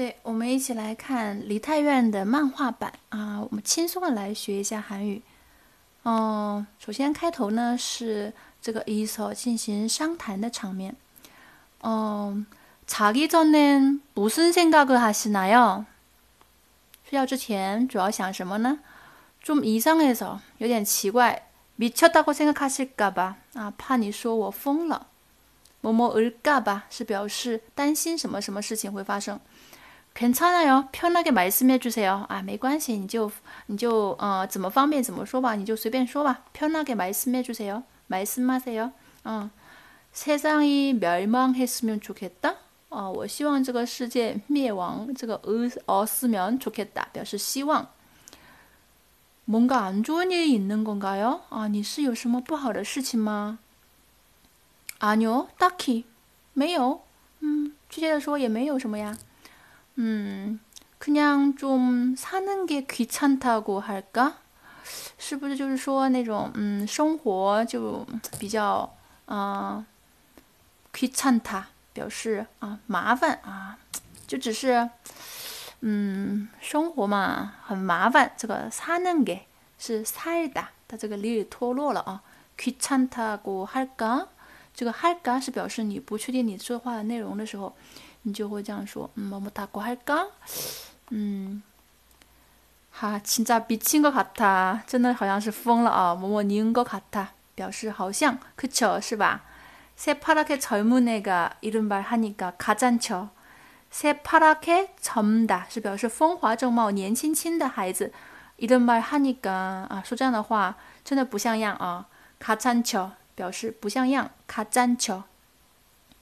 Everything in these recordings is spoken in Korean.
对，我们一起来看梨泰院的漫画版啊，我们轻松的来学一下韩语。嗯，首先开头呢是这个伊所进行商谈的场面。嗯，자기전에무슨생각을하시나 요？ 睡觉之前主要想什么呢？좀이상해서有点奇怪，미쳤다고생각하실까 봐？ 啊，怕你说我疯了。뭐뭐을까 봐？ 是表示担心什么什么事情会发生。 괜찮아 요， 편하게말씀해주세 요。 啊，没关系，你就你就呃怎么方便怎么说吧，你就随便说吧。편하게말씀해주세 요， 말씀하세 요。 嗯，세상이멸망했으면좋겠 다。 啊，我希望这个世界灭亡。这个어어쓰면좋겠다表示希望。뭔가안좋은일이있는건가 요？ 啊，你是有什么不好的事情吗？아니요딱히没有。嗯，确切的说也没有什么呀。 嗯，그냥좀사는게귀찮다고할까是不是就是说那种嗯，生活就比较啊，귀찮다表示啊麻烦啊，就只是嗯，生活嘛很麻烦。这个사는게是살다它这个리脱落了啊，귀찮다고할 까？ 这个할 까？ 是表示你不确定你说话的内容的时候。 你就会这样说，嗯，뭐뭐다고할 까？ 嗯，哈，진짜미친것같 아， 真的好像是疯了啊！뭐뭐니은것같 아， 表示好像，그쵸是吧？새파랗게젊은애가이런말하니까가짠 쳐。 새파랗게젊다是表示风华正茂、年轻轻的孩子。이런말하니까啊，说这样的话真的不像样啊！가짠쳐表示不像样，가짠 쳐。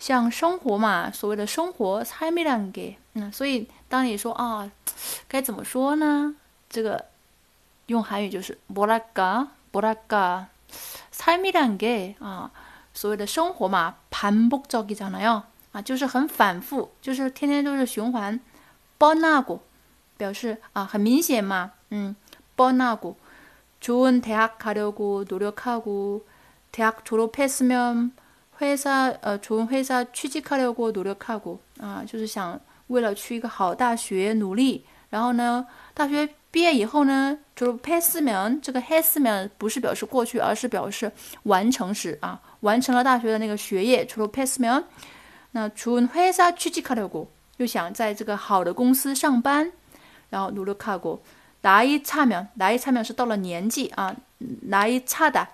像生活嘛，所谓的生活삶이란 게， 嗯，所以当你说啊，该怎么说呢？这个用韩语就是뭐랄까뭐랄까삶이란 게， 啊，所谓的生活嘛，반복적이잖아 요， 啊，就是很反复，就是天天都是循环。뻔하 고， 表示啊，很明显嘛，嗯，뻔하 고， 좋은대학가려고노력하 고， 대학졸업했으면 회사呃，从회사취직하려고노력하고啊，就是想为了去一个好大学努力。然后呢，大学毕业以后呢，就是패스 면， 这个했으면不是表示过去，而是表示完成时啊，完成了大学的那个学业。除了패스 면， 那从회사취직하려 고， 又想在这个好的公司上班。然后노력하 고， 나이차 면， 나이차면是到了年纪啊，나이차 다，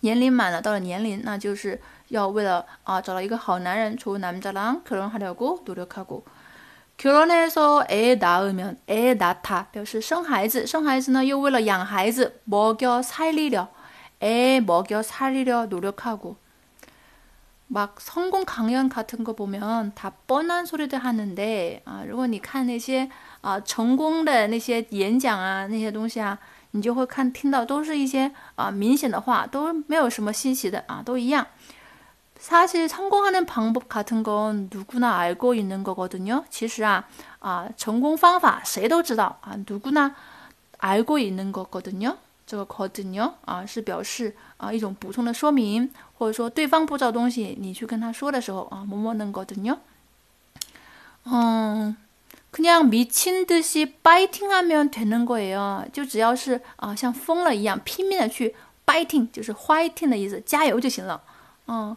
年龄满了，到了年龄，那就是。 要为了啊找到一个好男人，좋은남자랑결혼하려고노력하고결혼해서애낳으면애낳다表示生孩子，生孩子呢又为了养孩子먹여살리려애먹여살리려노력하고막성공강연같은거보면다뻔한소리들하는데啊，如果你看那些啊成功的那些演讲啊那些东西啊，你就会看听到都是一些啊明显的话，都没有什么稀奇的啊，都一样。 사실 성공하는 방법 같은 건 누구나 알고 있는 거거든요. 其实啊, 아, 전공 方法谁都知道 아, 누구나 알고 있는 거거든요. 这个거든요. 아, 是表示啊一种补充的说明或者说对方不知道东西你去跟他说的时候 아, 뭐뭐는 거든요. 어, 그냥 미친 듯이 파이팅하면 되는 거예요. 就只要是啊像疯了一样拼命的去 fighting 的意思加油就行了。嗯。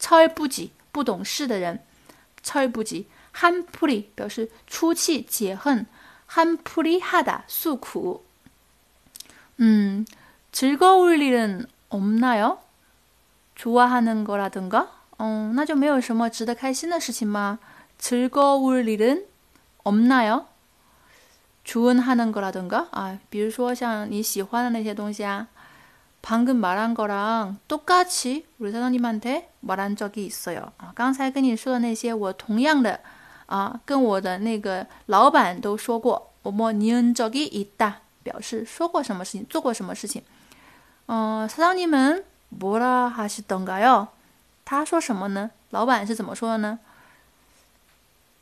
철부지不懂事的人，철부지 한풀이表示出气解恨， 한풀이 하다, 수쿠. 음, 즐거울 일은 없나요? 좋아하는 거라든가? 어, 那就没有什么值得开心的事情吗? 즐거울 일은 없나요? 주문하는 거라든가? 아, 比如说像你喜欢的那些东西啊. 방금 말한 거랑 똑같이 우리 사장님한테 말한 적이 있어요. 아, 刚才跟你说的那些我同样的啊跟我的那个老板都说过我뭐 니은 적이 있다. 表示说过什么事情做过什么事情 어, 사장님은 뭐라 하시던가요? 他说什么呢?老板是怎么说的呢?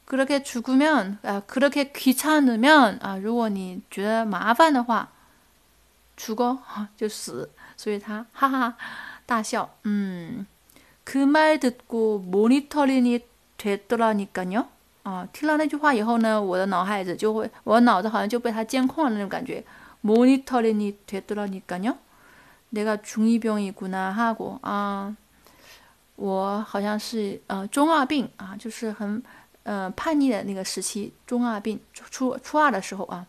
그렇게 죽으면 아, 그렇게 귀찮으면 아, 如果你觉得麻烦的话 죽어 就死 所以他哈哈大笑嗯그 말 듣고 모니터링이 됐더라니까요 啊，听了那句话以后呢，我的脑海子就会，我脑子好像就被他监控了那种感觉。모니터링이 됐더라니까요. 내가 중이병이구나 하고 아, 我好像是呃中二病啊，就是很呃叛逆的那个时期，中二病初初二的时候啊。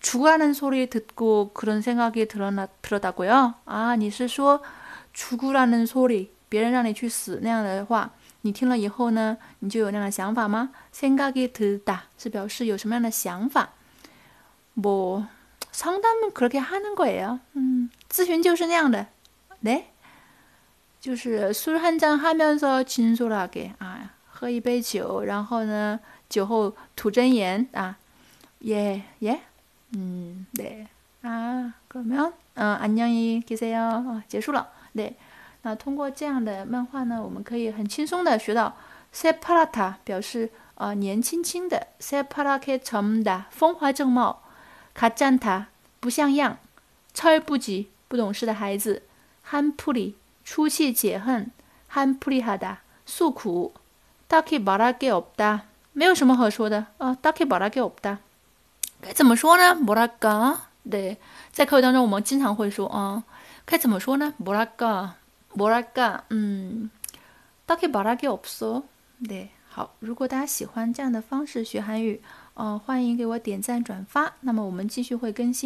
죽으라는 소리 듣고 그런 생각이 들었나 들었다고요? 아, 你是说 죽으라는 소리, 别人让你去死那样的话，你听了以后呢，你就有那样的想法吗？생각이들다是表示有什么样的想法。뭐상담은그렇게하는거예요嗯，咨询就是那样的。네就是술한잔하면서진솔하게啊，喝一杯酒，然后呢，酒后吐真言啊。예 예， 嗯，对啊，그러면음안녕히계세요结束了。对。那通过这样的漫画呢，我们可以很轻松的学到 separata 表示呃年轻轻的 separake chomda 风华正茂 kajanta 不像样 철不及不懂事的孩子 hanpuri 出气解恨 hanpurihada 诉苦 taki barake opda 没有什么好说的啊 taki barake opda 该怎么说呢 moraka 对，在课语当中我们经常会说啊，该怎么说呢 moraka 뭐랄까, 음, 딱히 말할 게 없어. 네, 好，如果大家喜欢这样的方式学韩语，呃，欢迎给我点赞转发。那么我们继续会更新。